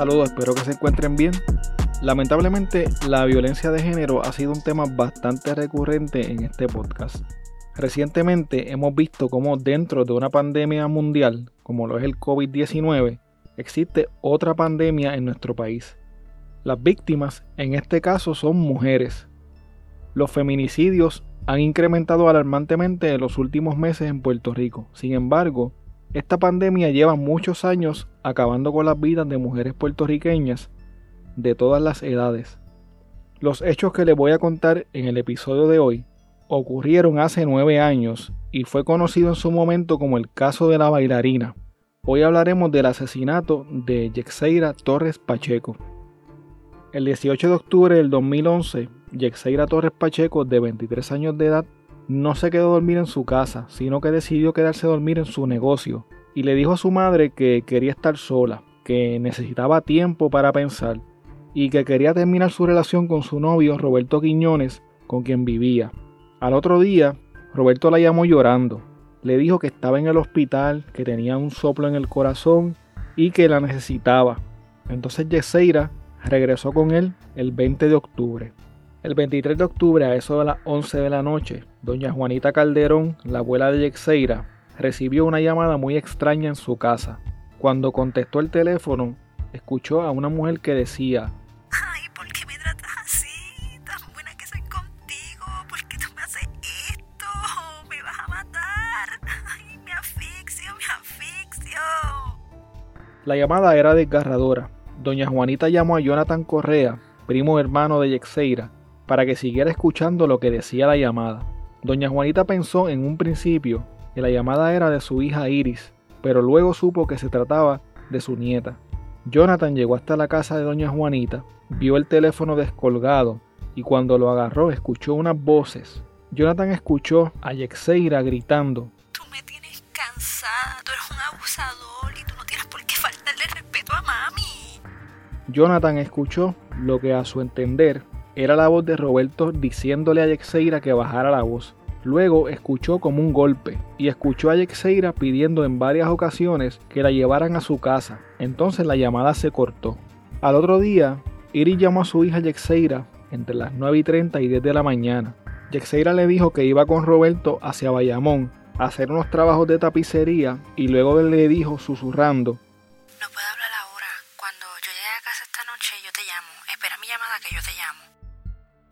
Saludos, espero que se encuentren bien. Lamentablemente, la violencia de género ha sido un tema bastante recurrente en este podcast. Recientemente hemos visto cómo dentro de una pandemia mundial, como lo es el COVID-19, existe otra pandemia en nuestro país. Las víctimas en este caso son mujeres. Los feminicidios han incrementado alarmantemente en los últimos meses en Puerto Rico. Sin embargo, esta pandemia lleva muchos años acabando con las vidas de mujeres puertorriqueñas de todas las edades. Los hechos que les voy a contar en el episodio de hoy ocurrieron hace nueve años y fue conocido en su momento como el caso de la bailarina. Hoy hablaremos del asesinato de Yexeira Torres Pacheco. El 18 de octubre del 2011, Yexeira Torres Pacheco, de 23 años de edad, no se quedó a dormir en su casa, sino que decidió quedarse a dormir en su negocio y le dijo a su madre que quería estar sola, que necesitaba tiempo para pensar y que quería terminar su relación con su novio Roberto Quiñones, con quien vivía. Al otro día, Roberto la llamó llorando. Le dijo que estaba en el hospital, que tenía un soplo en el corazón y que la necesitaba. Entonces Yeseira regresó con él el 20 de octubre. El 23 de octubre, a eso de las 11 de la noche, doña Juanita Calderón, la abuela de Yexeira, recibió una llamada muy extraña en su casa. Cuando contestó el teléfono, escuchó a una mujer que decía, Ay, ¿por qué me tratas así? Tan buena que soy contigo. ¿Por qué tú me haces esto? Me vas a matar. Ay, me asfixio, me asfixio. La llamada era desgarradora. Doña Juanita llamó a Jonathan Correa, primo hermano de Yexeira, para que siguiera escuchando lo que decía la llamada. Doña Juanita pensó en un principio que la llamada era de su hija Iris, pero luego supo que se trataba de su nieta. Jonathan llegó hasta la casa de doña Juanita, vio el teléfono descolgado y cuando lo agarró escuchó unas voces. Jonathan escuchó a Yexeira gritando. Tú me tienes cansada. Tú eres un abusador y tú no tienes por qué faltarle respeto a mami. Jonathan escuchó lo que a su entender era la voz de Roberto diciéndole a Yexeira que bajara la voz. Luego escuchó como un golpe y escuchó a Yexeira pidiendo en varias ocasiones que la llevaran a su casa. Entonces la llamada se cortó. Al otro día, Iris llamó a su hija Yexeira entre las 9 y 30 y 10 de la mañana. Yexeira le dijo que iba con Roberto hacia Bayamón a hacer unos trabajos de tapicería y luego le dijo susurrando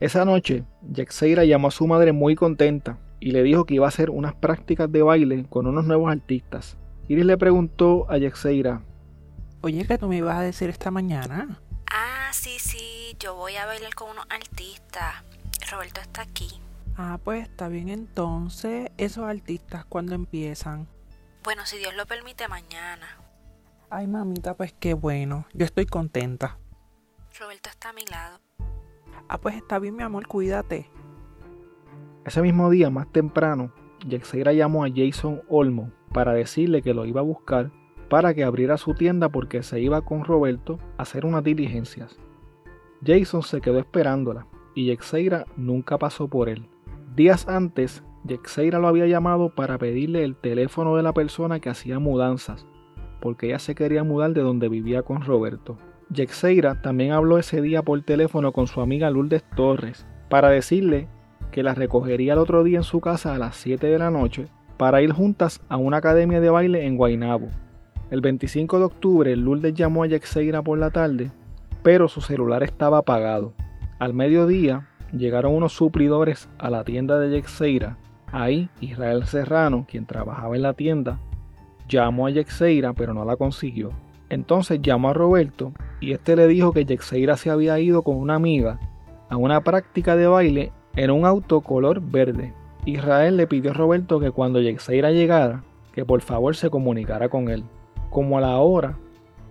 Esa noche, Yexeira llamó a su madre muy contenta y le dijo que iba a hacer unas prácticas de baile con unos nuevos artistas. Iris le preguntó a Yexeira, Oye, que tú me ibas a decir esta mañana. Ah, sí, sí. Yo voy a bailar con unos artistas. Roberto está aquí. Ah, pues está bien entonces. Esos artistas, cuando empiezan? Bueno, si Dios lo permite, mañana. Ay, mamita, pues qué bueno. Yo estoy contenta. Roberto está a mi lado. Ah, pues está bien, mi amor, cuídate. Ese mismo día, más temprano, Yexeira llamó a Jason Olmo para decirle que lo iba a buscar para que abriera su tienda porque se iba con Roberto a hacer unas diligencias. Jason se quedó esperándola y Yexeira nunca pasó por él. Días antes, Yexeira lo había llamado para pedirle el teléfono de la persona que hacía mudanzas, porque ella se quería mudar de donde vivía con Roberto. Yexeira también habló ese día por teléfono con su amiga Lourdes Torres para decirle que la recogería el otro día en su casa a las 7 de la noche para ir juntas a una academia de baile en Guaynabo. El 25 de octubre, Lourdes llamó a Yexeira por la tarde, pero su celular estaba apagado. Al mediodía, llegaron unos suplidores a la tienda de Yexeira. Ahí, Israel Serrano, quien trabajaba en la tienda, llamó a Yexeira, pero no la consiguió. Entonces llamó a Roberto y este le dijo que Yexeira se había ido con una amiga a una práctica de baile en un auto color verde. Israel le pidió a Roberto que cuando Yexeira llegara, que por favor se comunicara con él. Como a la hora,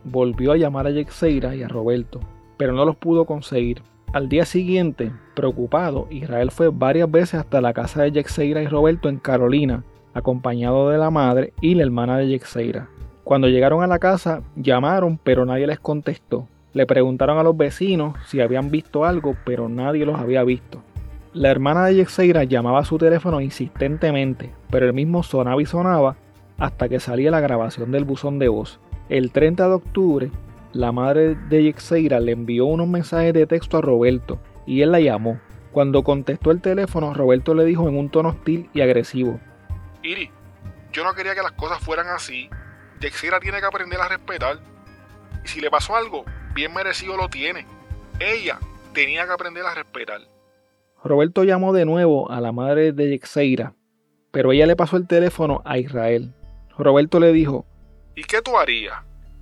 volvió a llamar a Yexeira y a Roberto, pero no los pudo conseguir. Al día siguiente, preocupado, Israel fue varias veces hasta la casa de Yexeira y Roberto en Carolina, acompañado de la madre y la hermana de Yexeira. Cuando llegaron a la casa, llamaron, pero nadie les contestó. Le preguntaron a los vecinos si habían visto algo, pero nadie los había visto. La hermana de Yexeira llamaba a su teléfono insistentemente, pero el mismo sonaba y sonaba hasta que salía la grabación del buzón de voz. El 30 de octubre, la madre de Yexeira le envió unos mensajes de texto a Roberto y él la llamó. Cuando contestó el teléfono, Roberto le dijo en un tono hostil y agresivo: Iri, yo no quería que las cosas fueran así. Yexeira tiene que aprender a respetar. Y si le pasó algo, bien merecido lo tiene. Ella tenía que aprender a respetar. Roberto llamó de nuevo a la madre de Yexeira, pero ella le pasó el teléfono a Israel. Roberto le dijo, ¿y qué tú harías?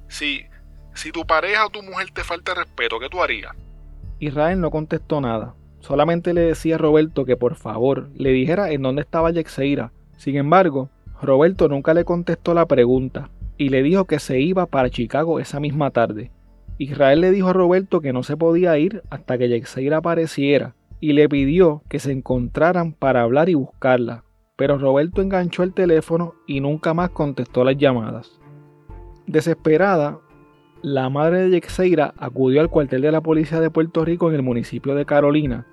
Si, si tu pareja o tu mujer te falta respeto, ¿qué tú harías? Israel no contestó nada. Solamente le decía a Roberto que por favor le dijera en dónde estaba Yexeira. Sin embargo, Roberto nunca le contestó la pregunta y le dijo que se iba para Chicago esa misma tarde. Israel le dijo a Roberto que no se podía ir hasta que Yexeira apareciera y le pidió que se encontraran para hablar y buscarla, pero Roberto enganchó el teléfono y nunca más contestó las llamadas. Desesperada, la madre de Yexeira acudió al cuartel de la policía de Puerto Rico en el municipio de Carolina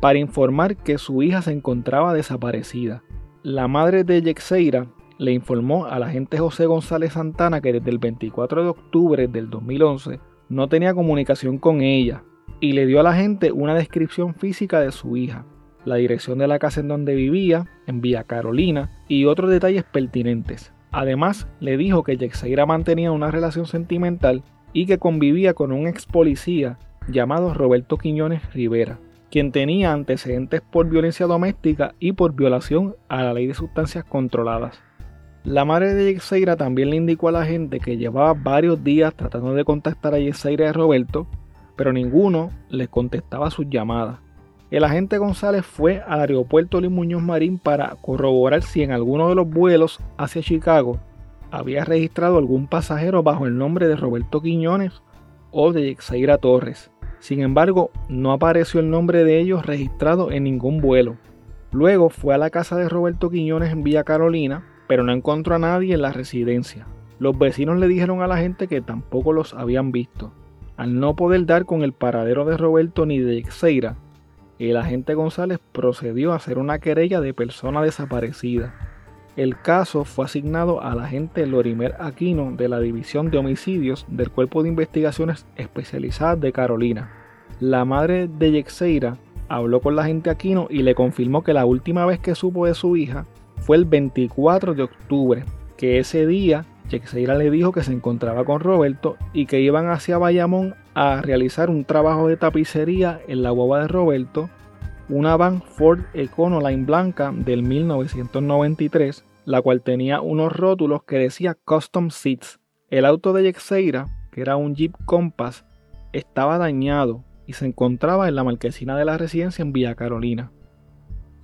para informar que su hija se encontraba desaparecida. La madre de Yexeira le informó al agente José González Santana que desde el 24 de octubre del 2011 no tenía comunicación con ella y le dio a la gente una descripción física de su hija, la dirección de la casa en donde vivía, en Villa Carolina y otros detalles pertinentes. Además, le dijo que Yexeira mantenía una relación sentimental y que convivía con un ex policía llamado Roberto Quiñones Rivera, quien tenía antecedentes por violencia doméstica y por violación a la ley de sustancias controladas. La madre de Yexeira también le indicó a la gente que llevaba varios días tratando de contactar a Yexeira y Roberto, pero ninguno les contestaba sus llamadas. El agente González fue al aeropuerto Luis Muñoz Marín para corroborar si en alguno de los vuelos hacia Chicago había registrado algún pasajero bajo el nombre de Roberto Quiñones o de Yexeira Torres. Sin embargo, no apareció el nombre de ellos registrado en ningún vuelo. Luego fue a la casa de Roberto Quiñones en Villa Carolina pero no encontró a nadie en la residencia. Los vecinos le dijeron a la gente que tampoco los habían visto. Al no poder dar con el paradero de Roberto ni de Xeira, el agente González procedió a hacer una querella de persona desaparecida. El caso fue asignado al agente Lorimer Aquino de la División de Homicidios del Cuerpo de Investigaciones Especializadas de Carolina. La madre de Yexeira habló con la agente Aquino y le confirmó que la última vez que supo de su hija fue el 24 de octubre, que ese día Yexeira le dijo que se encontraba con Roberto y que iban hacia Bayamón a realizar un trabajo de tapicería en la guagua de Roberto, una van Ford Econoline blanca del 1993, la cual tenía unos rótulos que decía Custom Seats. El auto de Yexeira, que era un Jeep Compass, estaba dañado y se encontraba en la marquesina de la residencia en Villa Carolina.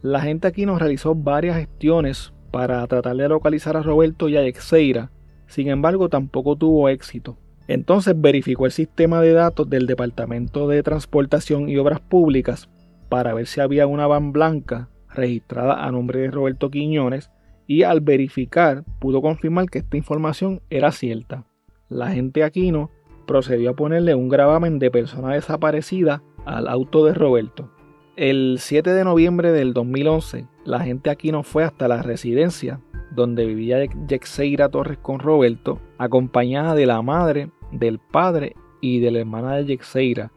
La gente aquí nos realizó varias gestiones para tratar de localizar a Roberto y a Exeira, sin embargo tampoco tuvo éxito. Entonces verificó el sistema de datos del Departamento de Transportación y Obras Públicas para ver si había una van blanca registrada a nombre de Roberto Quiñones y al verificar pudo confirmar que esta información era cierta. La gente Aquino procedió a ponerle un gravamen de persona desaparecida al auto de Roberto. El 7 de noviembre del 2011, la gente aquí no fue hasta la residencia donde vivía Yexeira Torres con Roberto, acompañada de la madre, del padre y de la hermana de Yexeira,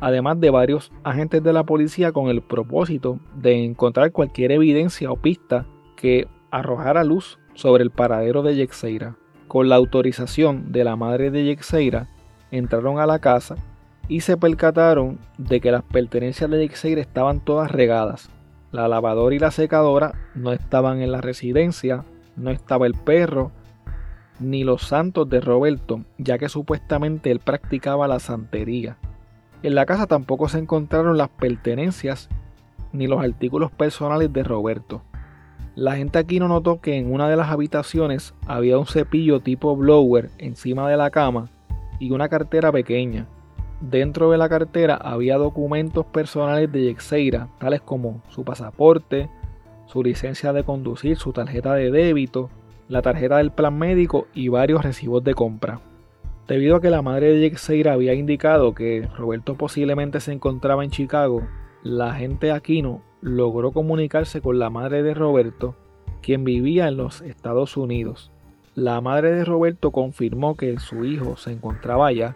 además de varios agentes de la policía con el propósito de encontrar cualquier evidencia o pista que arrojara luz sobre el paradero de Yexeira. Con la autorización de la madre de Yexeira, entraron a la casa y se percataron de que las pertenencias de Yexeira estaban todas regadas. La lavadora y la secadora no estaban en la residencia, no estaba el perro, ni los santos de Roberto, ya que supuestamente él practicaba la santería. En la casa tampoco se encontraron las pertenencias ni los artículos personales de Roberto. La gente aquí no notó que en una de las habitaciones había un cepillo tipo blower encima de la cama y una cartera pequeña. Dentro de la cartera había documentos personales de Yexeira, tales como su pasaporte, su licencia de conducir, su tarjeta de débito, la tarjeta del plan médico y varios recibos de compra. Debido a que la madre de Yexeira había indicado que Roberto posiblemente se encontraba en Chicago, la agente Aquino logró comunicarse con la madre de Roberto, quien vivía en los Estados Unidos. La madre de Roberto confirmó que su hijo se encontraba allá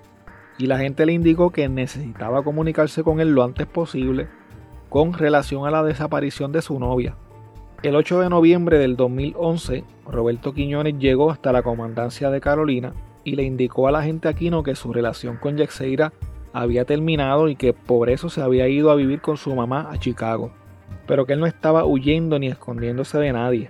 y la gente le indicó que necesitaba comunicarse con él lo antes posible con relación a la desaparición de su novia. El 8 de noviembre del 2011, Roberto Quiñones llegó hasta la comandancia de Carolina y le indicó a la gente Aquino que su relación con Yexeira había terminado y que por eso se había ido a vivir con su mamá a Chicago, pero que él no estaba huyendo ni escondiéndose de nadie.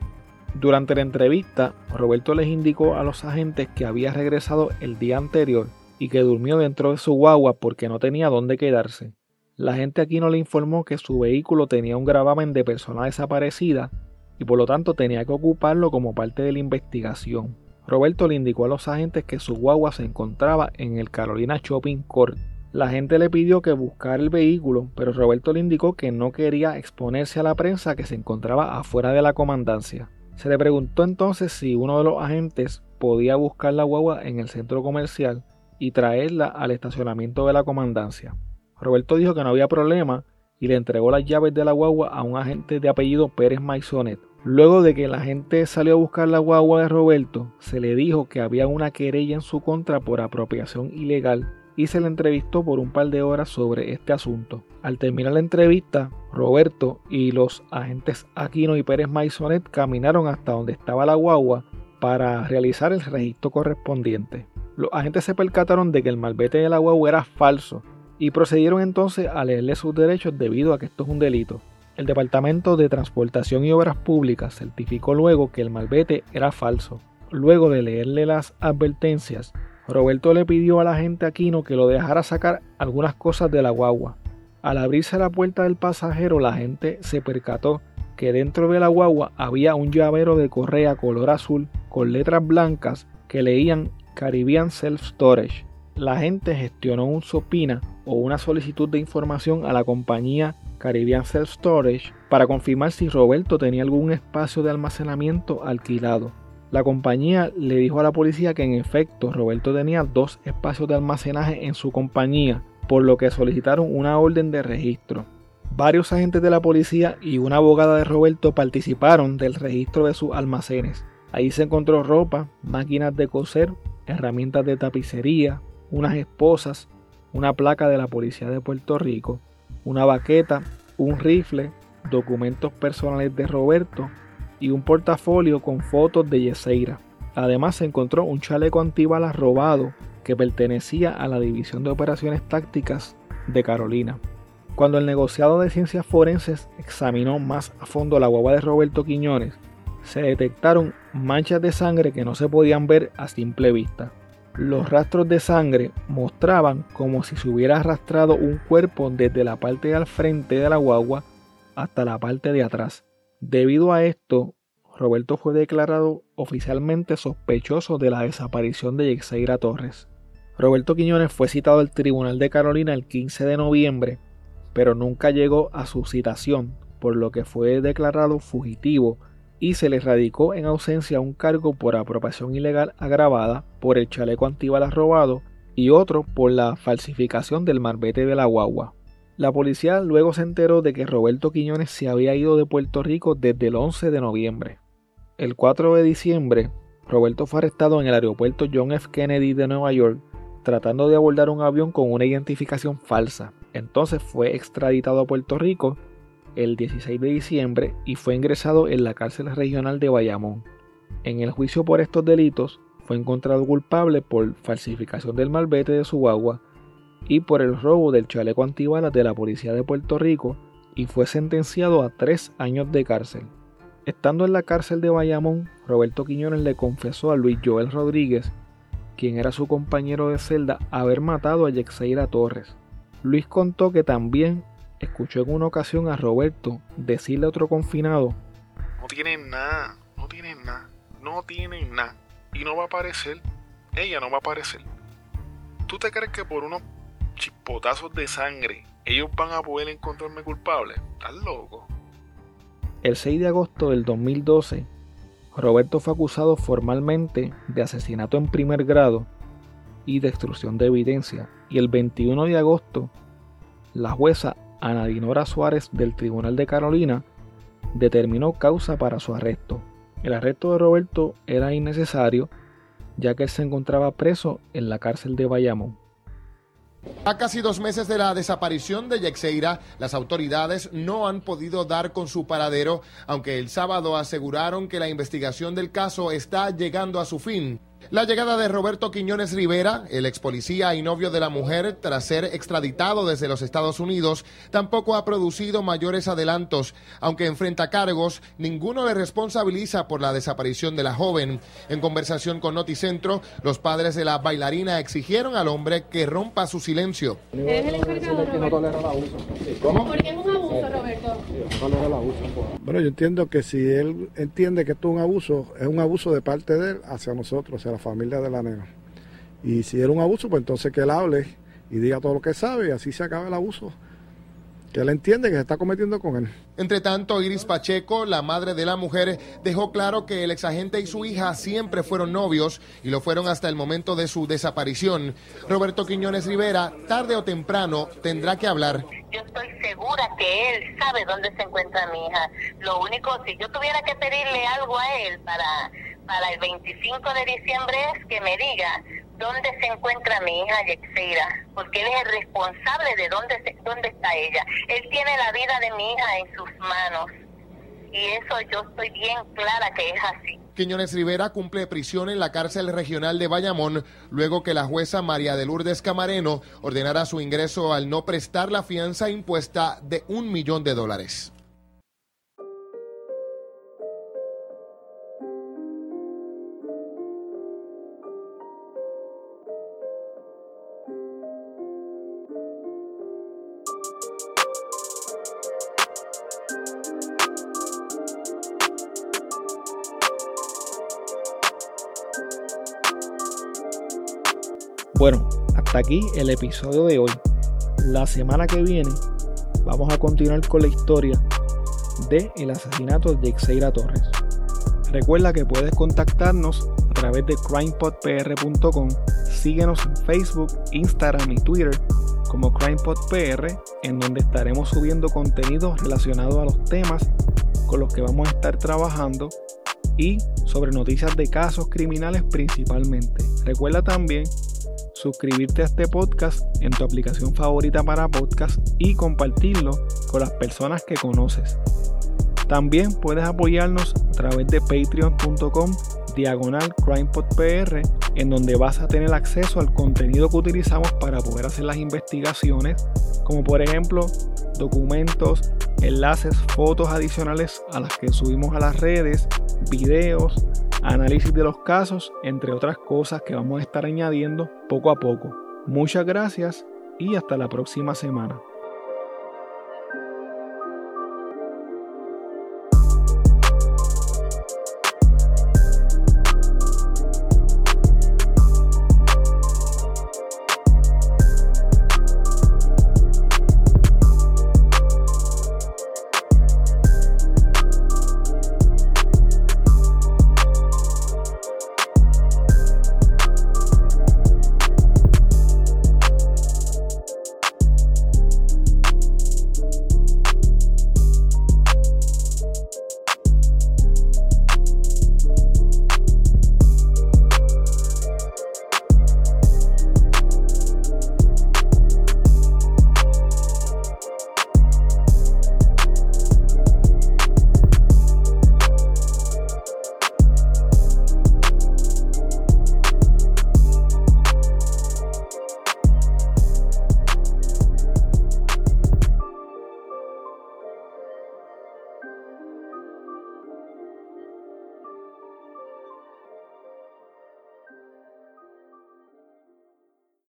Durante la entrevista, Roberto les indicó a los agentes que había regresado el día anterior y que durmió dentro de su guagua porque no tenía dónde quedarse. La gente aquí no le informó que su vehículo tenía un gravamen de persona desaparecida y por lo tanto tenía que ocuparlo como parte de la investigación. Roberto le indicó a los agentes que su guagua se encontraba en el Carolina Shopping Court. La gente le pidió que buscara el vehículo, pero Roberto le indicó que no quería exponerse a la prensa que se encontraba afuera de la comandancia. Se le preguntó entonces si uno de los agentes podía buscar la guagua en el centro comercial y traerla al estacionamiento de la comandancia. Roberto dijo que no había problema y le entregó las llaves de la guagua a un agente de apellido Pérez Maisonet. Luego de que la gente salió a buscar la guagua de Roberto, se le dijo que había una querella en su contra por apropiación ilegal y se le entrevistó por un par de horas sobre este asunto. Al terminar la entrevista, Roberto y los agentes Aquino y Pérez Maisonet caminaron hasta donde estaba la guagua para realizar el registro correspondiente. Los agentes se percataron de que el malvete de la guagua era falso y procedieron entonces a leerle sus derechos debido a que esto es un delito. El Departamento de Transportación y Obras Públicas certificó luego que el malvete era falso. Luego de leerle las advertencias, Roberto le pidió a la gente Aquino que lo dejara sacar algunas cosas de la guagua. Al abrirse la puerta del pasajero, la gente se percató que dentro de la guagua había un llavero de correa color azul con letras blancas que leían Caribbean Self Storage. La gente gestionó un SOPINA o una solicitud de información a la compañía Caribbean Self Storage para confirmar si Roberto tenía algún espacio de almacenamiento alquilado. La compañía le dijo a la policía que en efecto Roberto tenía dos espacios de almacenaje en su compañía, por lo que solicitaron una orden de registro. Varios agentes de la policía y una abogada de Roberto participaron del registro de sus almacenes. Ahí se encontró ropa, máquinas de coser, herramientas de tapicería, unas esposas, una placa de la Policía de Puerto Rico, una baqueta, un rifle, documentos personales de Roberto y un portafolio con fotos de Yeseira. Además se encontró un chaleco antibalas robado que pertenecía a la División de Operaciones Tácticas de Carolina. Cuando el negociado de ciencias forenses examinó más a fondo la guagua de Roberto Quiñones, se detectaron manchas de sangre que no se podían ver a simple vista. Los rastros de sangre mostraban como si se hubiera arrastrado un cuerpo desde la parte del frente de la guagua hasta la parte de atrás. Debido a esto, Roberto fue declarado oficialmente sospechoso de la desaparición de Yexeira Torres. Roberto Quiñones fue citado al Tribunal de Carolina el 15 de noviembre, pero nunca llegó a su citación, por lo que fue declarado fugitivo y se le radicó en ausencia un cargo por apropiación ilegal agravada por el chaleco antibalas robado y otro por la falsificación del marbete de la guagua. La policía luego se enteró de que Roberto Quiñones se había ido de Puerto Rico desde el 11 de noviembre. El 4 de diciembre, Roberto fue arrestado en el aeropuerto John F. Kennedy de Nueva York tratando de abordar un avión con una identificación falsa. Entonces fue extraditado a Puerto Rico el 16 de diciembre y fue ingresado en la cárcel regional de Bayamón. En el juicio por estos delitos fue encontrado culpable por falsificación del malvete de su guagua y por el robo del chaleco antibalas de la policía de Puerto Rico y fue sentenciado a tres años de cárcel. Estando en la cárcel de Bayamón, Roberto Quiñones le confesó a Luis Joel Rodríguez, quien era su compañero de celda, haber matado a Yexeira Torres. Luis contó que también escuchó en una ocasión a Roberto decirle a otro confinado, No tienen nada, no tienen nada, no tienen nada. Y no va a aparecer, ella no va a aparecer. ¿Tú te crees que por unos chispotazos de sangre ellos van a poder encontrarme culpable? ¿Estás loco? El 6 de agosto del 2012, Roberto fue acusado formalmente de asesinato en primer grado y destrucción de evidencia. Y el 21 de agosto, la jueza Ana Dinora Suárez del Tribunal de Carolina determinó causa para su arresto. El arresto de Roberto era innecesario ya que él se encontraba preso en la cárcel de Bayamón. A casi dos meses de la desaparición de Yexeira, las autoridades no han podido dar con su paradero, aunque el sábado aseguraron que la investigación del caso está llegando a su fin. La llegada de Roberto Quiñones Rivera, el ex policía y novio de la mujer, tras ser extraditado desde los Estados Unidos, tampoco ha producido mayores adelantos. Aunque enfrenta cargos, ninguno le responsabiliza por la desaparición de la joven. En conversación con Noticentro, los padres de la bailarina exigieron al hombre que rompa su silencio. ¿Eres el encargado, Roberto? ¿Cómo? ¿Por qué es un abuso, Roberto? Bueno, yo entiendo que si él entiende que esto es un abuso, es un abuso de parte de él hacia nosotros, hacia la familia de la nena. Y si era un abuso, pues entonces que él hable y diga todo lo que sabe y así se acaba el abuso. Que él entiende que se está cometiendo con él. Entre tanto, Iris Pacheco, la madre de la mujer, dejó claro que el exagente y su hija siempre fueron novios y lo fueron hasta el momento de su desaparición. Roberto Quiñones Rivera, tarde o temprano, tendrá que hablar. Yo estoy segura que él sabe dónde se encuentra mi hija. Lo único, si yo tuviera que pedirle algo a él para, para el 25 de diciembre es que me diga dónde se encuentra mi hija Yexeira, porque él es el responsable de dónde, se- dónde está ella. Él tiene la vida de mi hija en sus manos. Y eso yo estoy bien clara que es así. Quiñones Rivera cumple prisión en la cárcel regional de Bayamón luego que la jueza María de Lourdes Camareno ordenara su ingreso al no prestar la fianza impuesta de un millón de dólares. Bueno, hasta aquí el episodio de hoy. La semana que viene vamos a continuar con la historia de el asesinato de Yexeira Torres. Recuerda que puedes contactarnos a través de crimepodpr.com. Síguenos en Facebook, Instagram y Twitter como CrimePodPR, en donde estaremos subiendo contenido relacionado a los temas con los que vamos a estar trabajando y sobre noticias de casos criminales principalmente. Recuerda también suscribirte a este podcast en tu aplicación favorita para podcast y compartirlo con las personas que conoces. También puedes apoyarnos a través de patreon.com diagonal crimepodpr en donde vas a tener acceso al contenido que utilizamos para poder hacer las investigaciones, como por ejemplo documentos, enlaces, fotos adicionales a las que subimos a las redes, videos, análisis de los casos, entre otras cosas que vamos a estar añadiendo poco a poco. Muchas gracias y hasta la próxima semana.